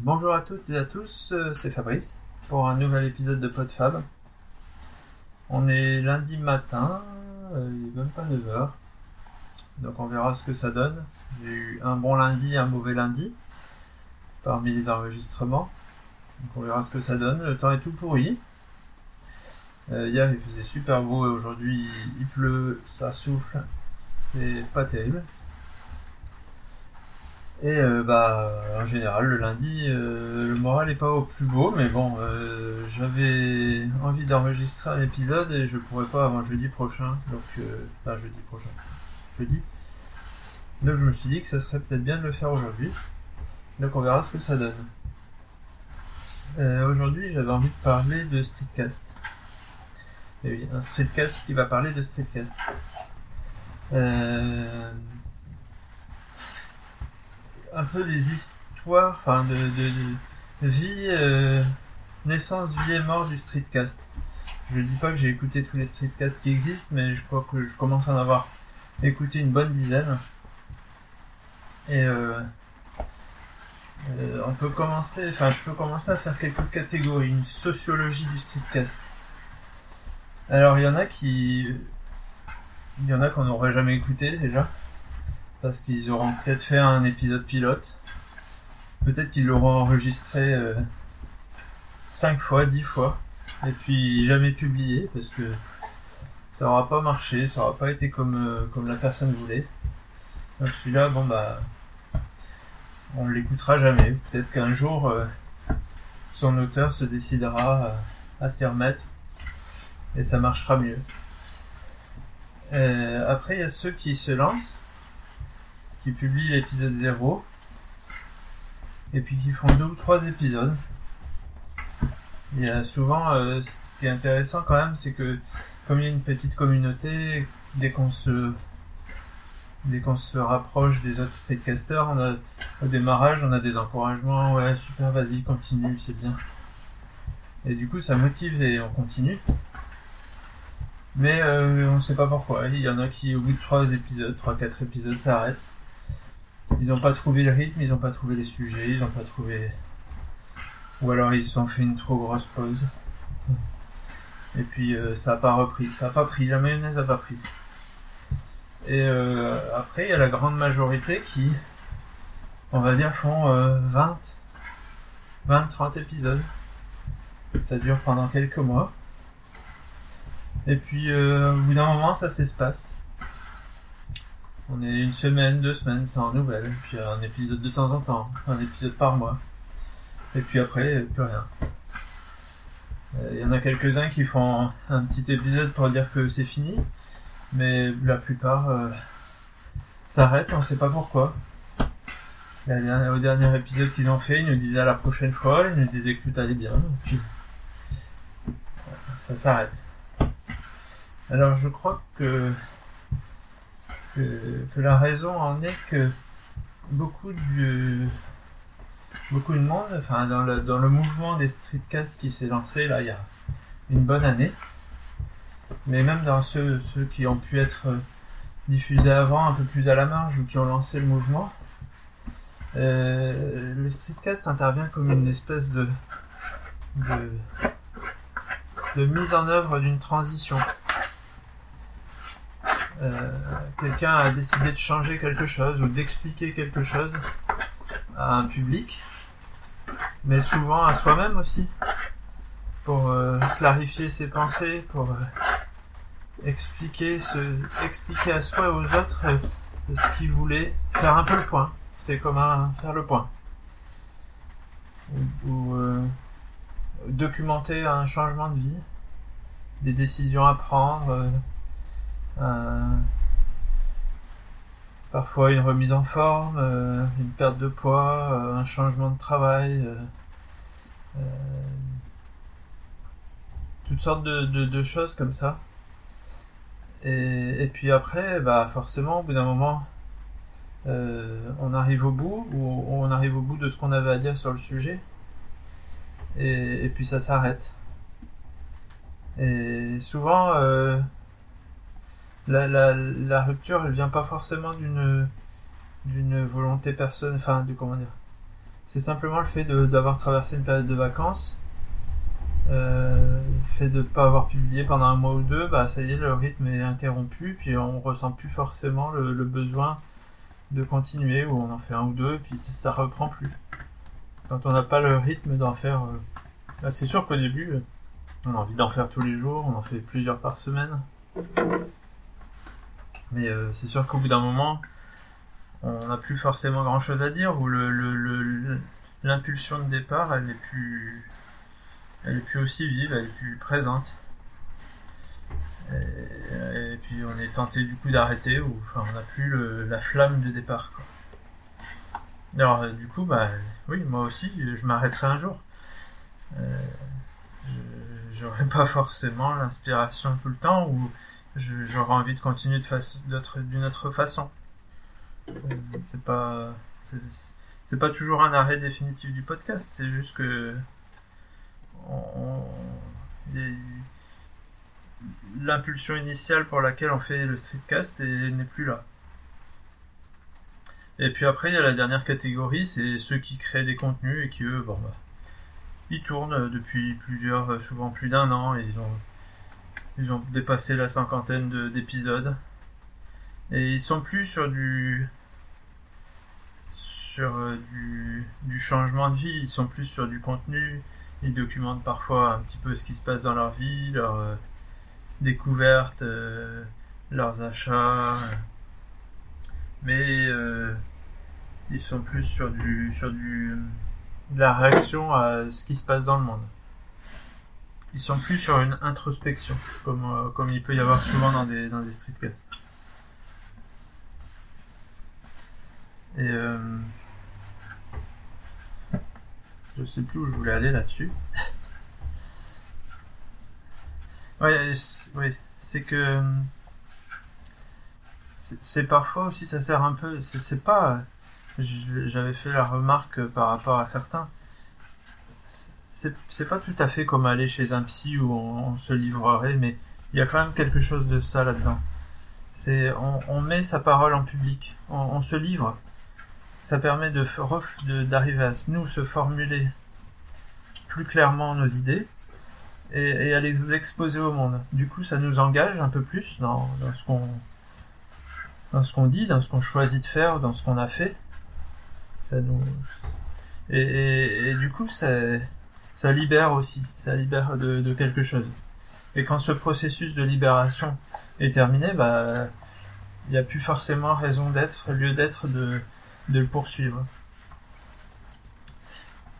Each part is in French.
Bonjour à toutes et à tous, euh, c'est Fabrice pour un nouvel épisode de PodFab. On est lundi matin, euh, il est même pas 9h, donc on verra ce que ça donne. J'ai eu un bon lundi un mauvais lundi parmi les enregistrements, donc on verra ce que ça donne. Le temps est tout pourri. Euh, hier il faisait super beau et aujourd'hui il pleut, ça souffle, c'est pas terrible. Et euh, bah en général le lundi euh, le moral est pas au plus beau mais bon euh, j'avais envie d'enregistrer un épisode et je pourrais pas avant jeudi prochain. Donc enfin jeudi prochain jeudi. Donc je me suis dit que ça serait peut-être bien de le faire aujourd'hui. Donc on verra ce que ça donne. Aujourd'hui j'avais envie de parler de streetcast. Et oui un streetcast qui va parler de streetcast. Euh, un peu des histoires, enfin de, de, vie, euh, naissance, vie et mort du streetcast. Je dis pas que j'ai écouté tous les streetcasts qui existent, mais je crois que je commence à en avoir écouté une bonne dizaine. Et euh, euh, on peut commencer, enfin je peux commencer à faire quelques catégories, une sociologie du streetcast. Alors il y en a qui, il y en a qu'on n'aurait jamais écouté déjà parce qu'ils auront peut-être fait un épisode pilote. Peut-être qu'ils l'auront enregistré 5 fois, 10 fois, et puis jamais publié, parce que ça aura pas marché, ça aura pas été comme, euh, comme la personne voulait. Donc celui-là, bon bah, on l'écoutera jamais. Peut-être qu'un jour, euh, son auteur se décidera euh, à s'y remettre, et ça marchera mieux. Euh, après, il y a ceux qui se lancent publient l'épisode 0 et puis qui font deux ou trois épisodes. Y a souvent, euh, ce qui est intéressant quand même, c'est que comme il y a une petite communauté, dès qu'on se dès qu'on se rapproche des autres streetcasters, on a au démarrage, on a des encouragements, ouais super, vas-y, continue, c'est bien. Et du coup, ça motive et on continue. Mais euh, on sait pas pourquoi. Il y en a qui, au bout de trois épisodes, trois quatre épisodes, s'arrêtent. Ils n'ont pas trouvé le rythme, ils n'ont pas trouvé les sujets, ils n'ont pas trouvé. Ou alors ils se sont fait une trop grosse pause. Et puis euh, ça n'a pas repris, ça n'a pas pris, la mayonnaise n'a pas pris. Et euh, après, il y a la grande majorité qui, on va dire, font euh, 20, 20, 30 épisodes. Ça dure pendant quelques mois. Et puis euh, au bout d'un moment, ça s'espace. On est une semaine, deux semaines sans nouvelles, puis un épisode de temps en temps, un épisode par mois. Et puis après, plus rien. Euh, Il y en a quelques-uns qui font un petit épisode pour dire que c'est fini, mais la plupart euh, s'arrêtent, on sait pas pourquoi. Au dernier épisode qu'ils ont fait, ils nous disaient à la prochaine fois, ils nous disaient que tout allait bien, puis euh, ça s'arrête. Alors je crois que que, la raison en est que beaucoup de beaucoup de monde, enfin dans le, dans le mouvement des streetcasts qui s'est lancé là il y a une bonne année, mais même dans ceux, ceux qui ont pu être diffusés avant, un peu plus à la marge ou qui ont lancé le mouvement, euh, le streetcast intervient comme une espèce de, de mise en œuvre d'une transition. Euh, quelqu'un a décidé de changer quelque chose ou d'expliquer quelque chose à un public, mais souvent à soi-même aussi, pour euh, clarifier ses pensées, pour euh, expliquer, se, expliquer à soi et aux autres ce qu'il voulait, faire un peu le point. C'est comme un, faire le point. Ou, documenter un changement de vie, des décisions à prendre. Euh, parfois une remise en forme, euh, une perte de poids, euh, un changement de travail, toutes sortes de, choses comme ça. Et, puis après, bah forcément, au bout d'un moment, on arrive au bout, ou on arrive au bout de ce qu'on avait à dire sur le sujet, et, puis ça s'arrête. Et souvent, la, la, rupture, elle vient pas forcément d'une d'une volonté personnelle, enfin, du comment dire. c'est simplement le fait d'avoir traversé une période de vacances. Euh, le fait de ne pas avoir publié pendant un mois ou deux, bah ça y est, le rythme est interrompu, puis on ressent plus forcément le, besoin de continuer, ou on en fait un ou deux, puis ça, ça reprend plus. Quand on n'a pas le rythme d'en faire, euh, bah, c'est sûr qu'au début, on a envie d'en faire tous les jours, on en fait plusieurs par semaine. Mais euh, c'est sûr qu'au bout d'un moment, on n'a plus forcément grand chose à dire, ou l'impulsion de départ, elle est plus, elle est plus aussi vive, elle est plus présente. Et, puis on est tenté du coup d'arrêter, ou enfin on n'a plus la flamme de départ. Alors euh, du coup, bah oui, moi aussi, je m'arrêterai un jour. Euh, j'aurais pas forcément l'inspiration tout le temps, ou j'aurais envie de continuer d'une autre façon. Euh, c'est pas c'est pas toujours un arrêt définitif du podcast, c'est juste que l'impulsion initiale pour laquelle on fait le streetcast n'est plus là. Et puis après, il y a la dernière catégorie, c'est ceux qui créent des contenus et qui eux, bon, bah, ils tournent depuis plusieurs, souvent plus d'un an, ils ont dépassé la cinquantaine d'épisodes. Et ils sont plus sur du, sur euh, du, changement de vie, ils sont plus sur du contenu, ils documentent parfois un petit peu ce qui se passe dans leur vie, leurs euh, découvertes, euh, leurs achats, mais ils sont plus sur du sur du de la réaction à ce qui se passe dans le monde. Ils sont plus sur une introspection, comme, comme il peut y avoir souvent dans des, dans des streetcasts. Et je sais plus où je voulais aller là-dessus. oui, c'est que c'est parfois aussi ça sert un peu. C'est pas. J'avais fait la remarque par rapport à certains. C'est pas tout à fait comme aller chez un psy où on, se livrerait, mais il y a quand même quelque chose de ça là-dedans. C'est on, met sa parole en public, on se livre ça permet de d'arriver à nous se formuler plus clairement nos idées et, à les exposer au monde. Du coup, ça nous engage un peu plus dans, ce qu'on dans ce qu'on dit, dans ce qu'on choisit de faire, dans ce qu'on a fait. Ça nous et, du coup, ça, ça libère aussi, ça libère de, quelque chose. Et quand ce processus de libération est terminé, bah, il n'y a plus forcément raison d'être, lieu d'être de de le poursuivre.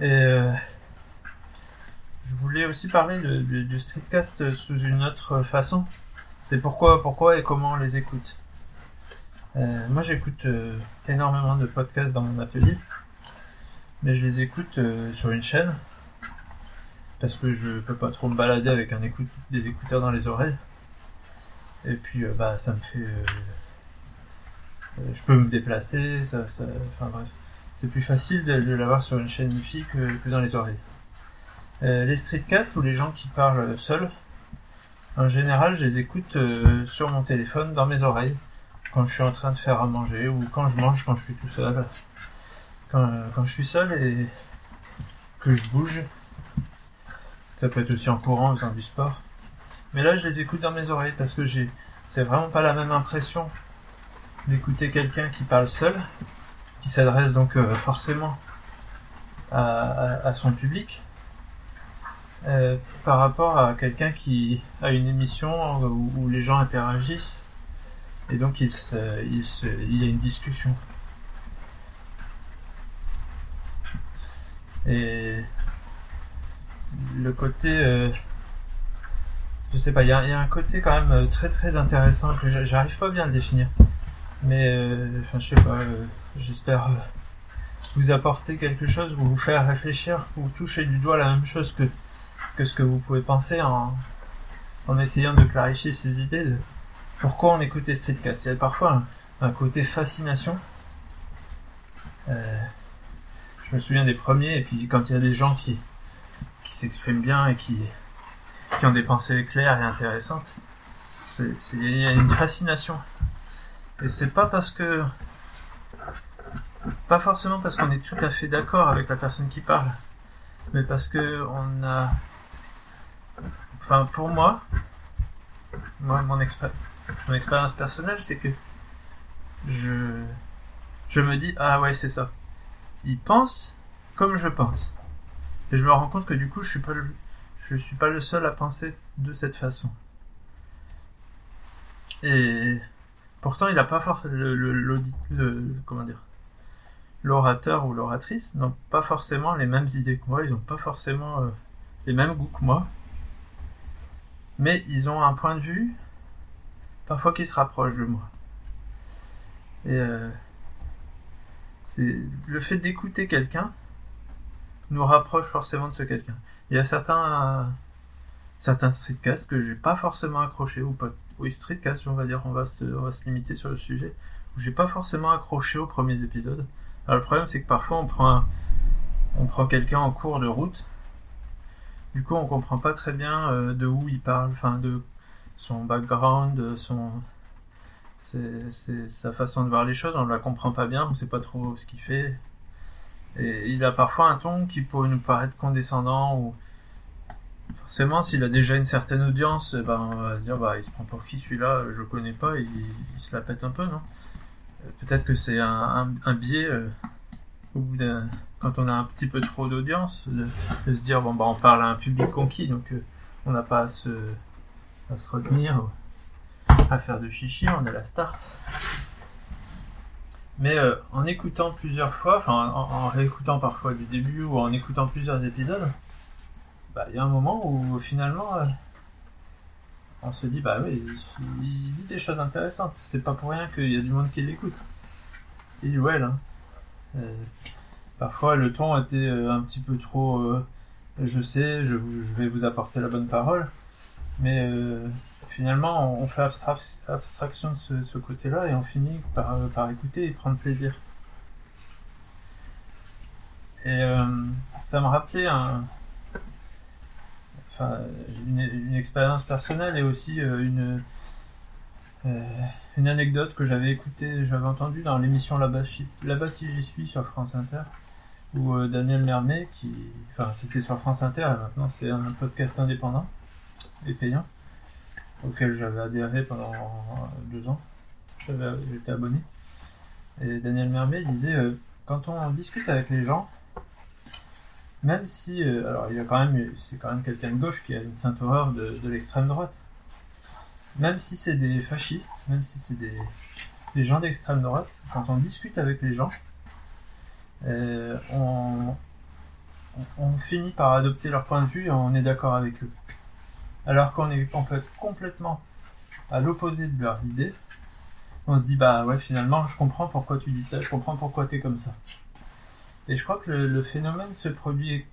Et euh, je voulais aussi parler de, du streetcast sous une autre façon. C'est pourquoi, pourquoi et comment on les écoute. Euh, moi, j'écoute euh, énormément de podcasts dans mon atelier, mais je les écoute sur une chaîne parce que je peux pas trop me balader avec des écouteurs dans les oreilles. Et puis, bah, ça me fait euh, je peux me déplacer, enfin bref. C'est plus facile de, l'avoir sur une chaîne IFI que, dans les oreilles. Euh, les streetcasts ou les gens qui parlent seuls, en général, je les écoute euh, sur mon téléphone, dans mes oreilles, quand je suis en train de faire à manger ou quand je mange, quand je suis tout seul. Quand je suis seul et que je bouge, ça peut être aussi en courant, en faisant du sport. Mais là, je les écoute dans mes oreilles parce que j'ai, c'est vraiment pas la même impression d'écouter quelqu'un qui parle seul, qui s'adresse donc euh, forcément à, son public, euh, par rapport à quelqu'un qui a une émission où, les gens interagissent et donc il, il, il y a une discussion. Et le côté, euh, je sais pas, il y, a, un côté quand même très très intéressant que j'arrive pas bien à le définir. Mais, euh, enfin, je sais pas, euh, j'espère euh, vous apporter quelque chose, vous faire réfléchir, vous toucher du doigt la même chose que, que ce que vous pouvez penser en, essayant de clarifier ces idées pourquoi on écoute les streetcasts. Il y a parfois un, côté fascination. je me souviens des premiers, et puis quand il y a des gens qui s'expriment bien et qui, qui ont des pensées claires et intéressantes, il y a une fascination. Et c'est pas parce que pas forcément parce qu'on est tout à fait d'accord avec la personne qui parle, mais parce que on a, enfin pour moi, mon, mon expérience personnelle, c'est que je, je me dis ah ouais c'est ça. Il pense comme je pense, et je me rends compte que du coup je suis pas le, je suis pas le seul à penser de cette façon. Et pourtant, il n'a pas forcément le, comment dire l'orateur ou l'oratrice n'ont pas forcément les mêmes idées que moi, ils n'ont pas forcément euh, les mêmes goûts que moi, mais ils ont un point de vue parfois qui se rapproche de moi. Et euh, c'est le fait d'écouter quelqu'un nous rapproche forcément de ce quelqu'un. Il y a certains certains streetcasts que j'ai pas forcément accroché ou pas oui streetcast on va dire on va se, on va se limiter sur le sujet où j'ai pas forcément accroché aux premiers épisodes. Alors le problème c'est que parfois on prend on prend quelqu'un en cours de route. Du coup on comprend pas très bien euh, de où il parle enfin de son background son c'est sa façon de voir les choses. On ne la comprend pas bien on sait pas trop ce qu'il fait et il a parfois un ton qui pourrait nous paraître condescendant ou forcément, s'il a déjà une certaine audience, eh ben, on va se dire, bah, il se prend pour qui celui-là, je connais pas, il, il, se la pète un peu, non? Euh, Peut-être que c'est un, biais, euh, au bout quand on a un petit peu trop d'audience, de, se dire, bon, bah, on parle à un public conquis, donc euh, on n'a pas à se, à se retenir, à faire de chichi, on est la star. Mais en écoutant plusieurs fois, enfin en, réécoutant parfois du début ou en écoutant plusieurs épisodes, bah, il y a un moment où finalement euh, on se dit bah oui, il, dit des choses intéressantes. C'est pas pour rien qu'il y a du monde qui l'écoute. Et ouais là. Euh, parfois le ton était euh, un petit peu trop. je sais, je, je, vais vous apporter la bonne parole, mais finalement on fait abstraction de ce, côté-là et on finit par, par écouter et prendre plaisir. Et ça me rappelait enfin, une, expérience personnelle et aussi euh, une, euh, anecdote que j'avais écoutée, j'avais entendue dans l'émission Là-bas si, j'y suis sur France Inter, où euh, Daniel Mermet, qui, enfin, c'était sur France Inter et maintenant c'est un podcast indépendant et payant, auquel j'avais adhéré pendant deux ans. J'étais abonné. Et Daniel Mermet disait, quand on discute avec les gens, même si, euh, alors il y a quand même, c'est quand même quelqu'un de gauche qui a une sainte horreur de, l'extrême droite. Même si c'est des fascistes, même si c'est des, gens d'extrême droite, quand on discute avec les gens, euh, on, on, finit par adopter leur point de vue et on est d'accord avec eux. Alors qu'on est complètement à l'opposé de leurs idées, on se dit bah ouais finalement je comprends pourquoi tu dis ça, je comprends pourquoi tu es comme ça. Et je crois que le, phénomène se produit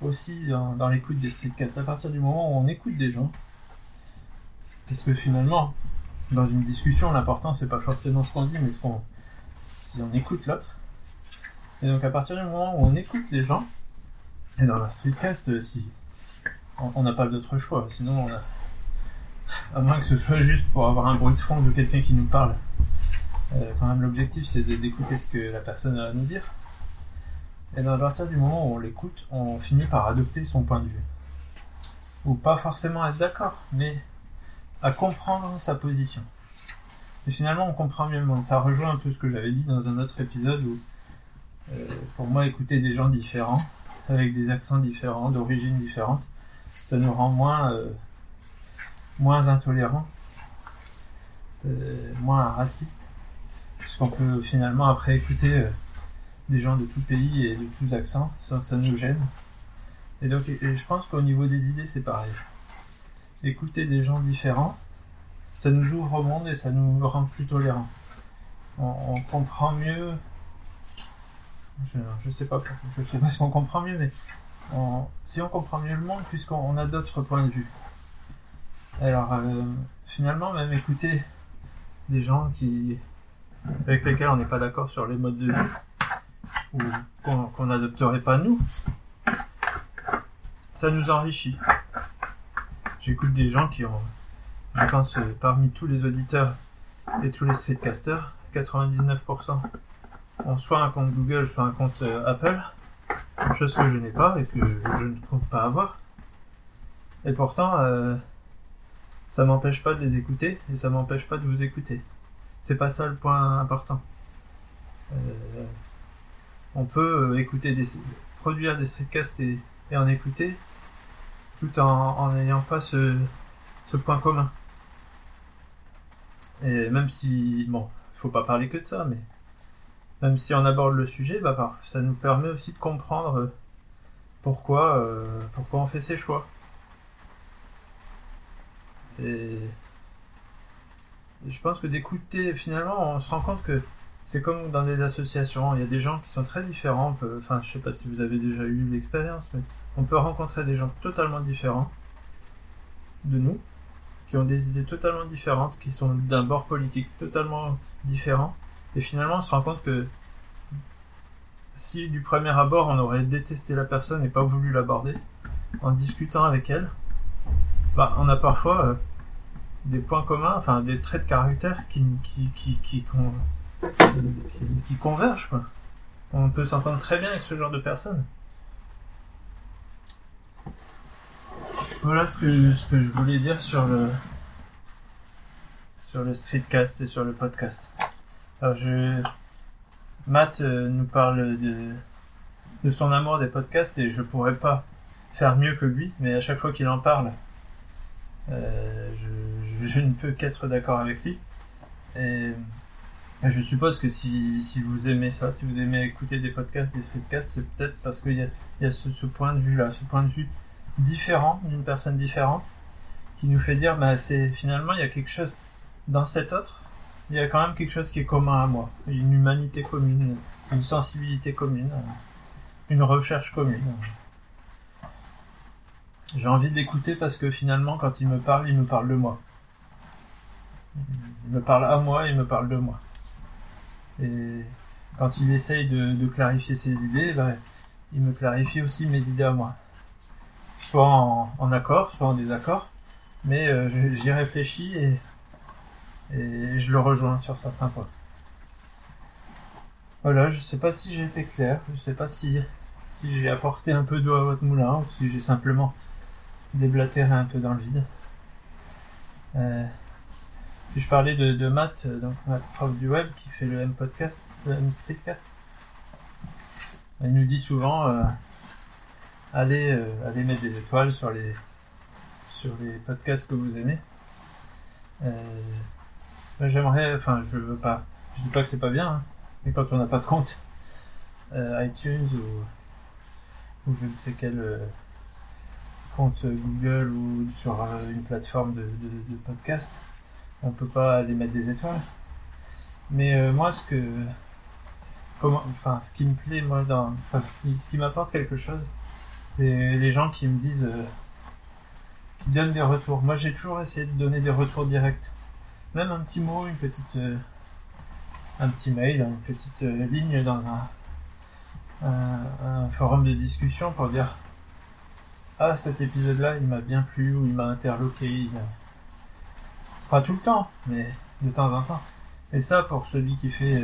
aussi dans, l'écoute des streetcasts. À partir du moment où on écoute des gens, parce que finalement, dans une discussion, l'important c'est pas forcément ce qu'on dit, mais ce qu'on, si on écoute l'autre. Et donc à partir du moment où on écoute les gens, et dans un streetcast, si on n'a pas d'autre choix, sinon on a, à moins que ce soit juste pour avoir un bruit de fond de quelqu'un qui nous parle. Euh, quand même l'objectif c'est d'écouter ce que la personne a à nous dire. Et à partir du moment où on l'écoute, on finit par adopter son point de vue. Ou pas forcément être d'accord, mais à comprendre sa position. Et finalement, on comprend mieux le monde. Ça rejoint un peu ce que j'avais dit dans un autre épisode où, euh, pour moi, écouter des gens différents, avec des accents différents, d'origines différentes, ça nous rend moins, euh, moins intolérants, euh, moins racistes, puisqu'on peut finalement après écouter des gens de tout pays et de tous accents, sans que ça nous gêne. Et donc, je pense qu'au niveau des idées, c'est pareil. Écouter des gens différents, ça nous ouvre au monde et ça nous rend plus tolérants. On, comprend mieux. Je, sais pas, je sais pas ce qu'on comprend mieux, mais si on comprend mieux le monde, puisqu'on a d'autres points de vue. Alors, euh, finalement, même écouter des gens qui avec lesquels on n'est pas d'accord sur les modes de vie, ou qu'on n'adopterait pas nous, ça nous enrichit. J'écoute des gens qui ont, je pense, parmi tous les auditeurs et tous les streetcasters, 99% ont soit un compte Google, soit un compte euh, Apple, chose que je n'ai pas et que je ne compte pas avoir. Et pourtant, euh, ça m'empêche pas de les écouter et ça m'empêche pas de vous écouter. C'est pas ça le point important. Euh, on peut euh, écouter des, produire des streetcasts et, et en écouter tout en n'ayant pas ce, ce point commun. Et même si, bon, faut pas parler que de ça, mais même si on aborde le sujet, bah, ça nous permet aussi de comprendre euh, pourquoi, euh, pourquoi on fait ses choix. Et, je pense que d'écouter, finalement, on se rend compte que c'est comme dans des associations, il y a des gens qui sont très différents. enfin, je sais pas si vous avez déjà eu l'expérience, mais on peut rencontrer des gens totalement différents de nous, qui ont des idées totalement différentes, qui sont d'un bord politique totalement différent. Et finalement, on se rend compte que si du premier abord on aurait détesté la personne et pas voulu l'aborder, en discutant avec elle, bah, on a parfois euh, des points communs, enfin des traits de caractère qui, qui, qui, qui, convergent. On peut s'entendre très bien avec ce genre de personnes. Voilà ce que, ce que je voulais dire sur le sur le streetcast et sur le podcast. Alors je Matt euh, nous parle de de son amour des podcasts et je pourrais pas faire mieux que lui, mais à chaque fois qu'il en parle, euh, je, je, ne peux qu'être d'accord avec lui. Et, je suppose que si, si, vous aimez ça, si vous aimez écouter des podcasts, des streetcasts, c'est peut-être parce qu'il y a, y a ce, ce point de vue là, ce point de vue différent d'une personne différente qui nous fait dire bah c'est finalement il y a quelque chose dans cet autre il y a quand même quelque chose qui est commun à moi. Une humanité commune une sensibilité commune une recherche commune. J'ai envie d'écouter parce que finalement quand il me parle il me parle de moi. Il me parle à moi il me parle de moi. Et quand il essaye de, de clarifier ses idées bah, il me clarifie aussi mes idées à moi. Soit en, accord, soit en désaccord, mais euh, j'y réfléchis et, et je le rejoins sur certains points. Voilà, je sais pas si j'ai été clair, je sais pas si, si j'ai apporté un peu d'eau à votre moulin ou si j'ai simplement déblatéré un peu dans le vide. Euh, je parlais de, Matt, donc Matt prof du web qui fait le M podcast, le M streetcast. Il nous dit souvent euh, allez, euh, allez mettre des étoiles sur les, sur les podcasts que vous aimez. Euh, j'aimerais, enfin, je veux pas, je dis pas que c'est pas bien, hein, mais quand on n'a pas de compte, euh, iTunes ou, ou je ne sais quel compte Google ou sur une plateforme de, de, podcast, on peut pas aller mettre des étoiles. Mais moi, ce que, comment, enfin, ce qui me plaît, moi, dans, enfin, ce qui m'apporte quelque chose, c'est les gens qui me disent, euh, qui donnent des retours. Moi, j'ai toujours essayé de donner des retours directs. Même un petit mot, une petite, euh, un petit mail, une petite euh, ligne dans un, forum de discussion pour dire ah cet épisode-là il m'a bien plu ou il m'a interloqué. Pas tout le temps, mais de temps en temps. Et ça pour celui qui fait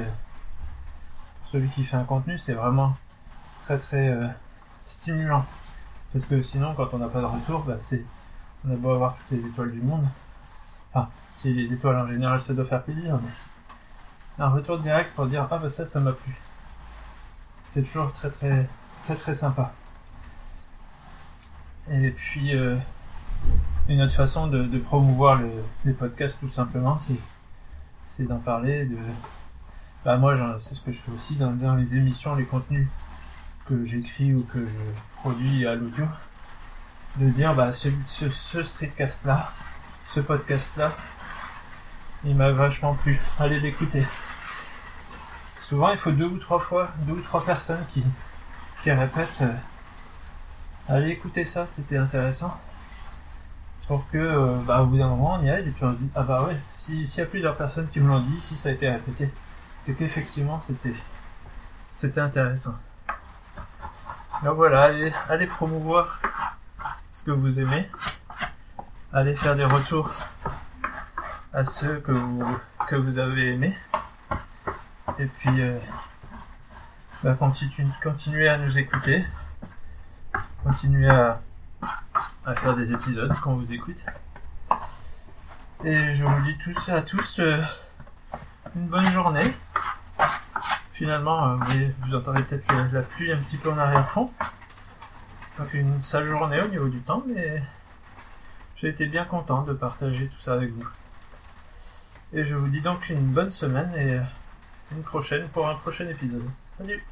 pour celui qui fait un contenu, c'est vraiment très très stimulant. Parce que sinon, quand on n'a pas de retour, bah, on a beau avoir toutes les étoiles du monde. Les étoiles en général, ça doit faire plaisir, mais un retour direct pour dire, ah bah ça, ça m'a plu. C'est toujours très très, très très sympa. Et puis, euh, une autre façon de, promouvoir les podcasts, tout simplement, c'est, c'est d'en parler, de, bah moi, c'est ce que je fais aussi dans, dans les émissions, les contenus que j'écris ou que je produis à l'audio, de dire bah ce, ce, streetcast là, ce podcast là, il m'a vachement plu. Allez l'écouter. Souvent il faut deux ou trois fois, deux ou trois personnes qui, qui répètent euh, allez écouter ça, c'était intéressant. Pour que euh, bah, au bout d'un moment on y aille et puis on se dit ah bah ouais, s'il y a plusieurs personnes qui me l'ont dit, si ça a été répété, c'est qu'effectivement c'était c'était intéressant. Donc voilà, allez, promouvoir ce que vous aimez. Allez faire des retours à ceux que vous, que vous avez aimés. Et puis, euh, bah, continue- continuez à nous écouter. Continuez à, à faire des épisodes quand vous écoute. Et je vous dis tous à tous euh, une bonne journée. Finalement, euh, vous, entendez peut-être la, la pluie un petit peu en arrière-fond. Donc une sale journée au niveau du temps, mais j'ai été bien content de partager tout ça avec vous. Et je vous dis donc une bonne semaine et une prochaine pour un prochain épisode. Salut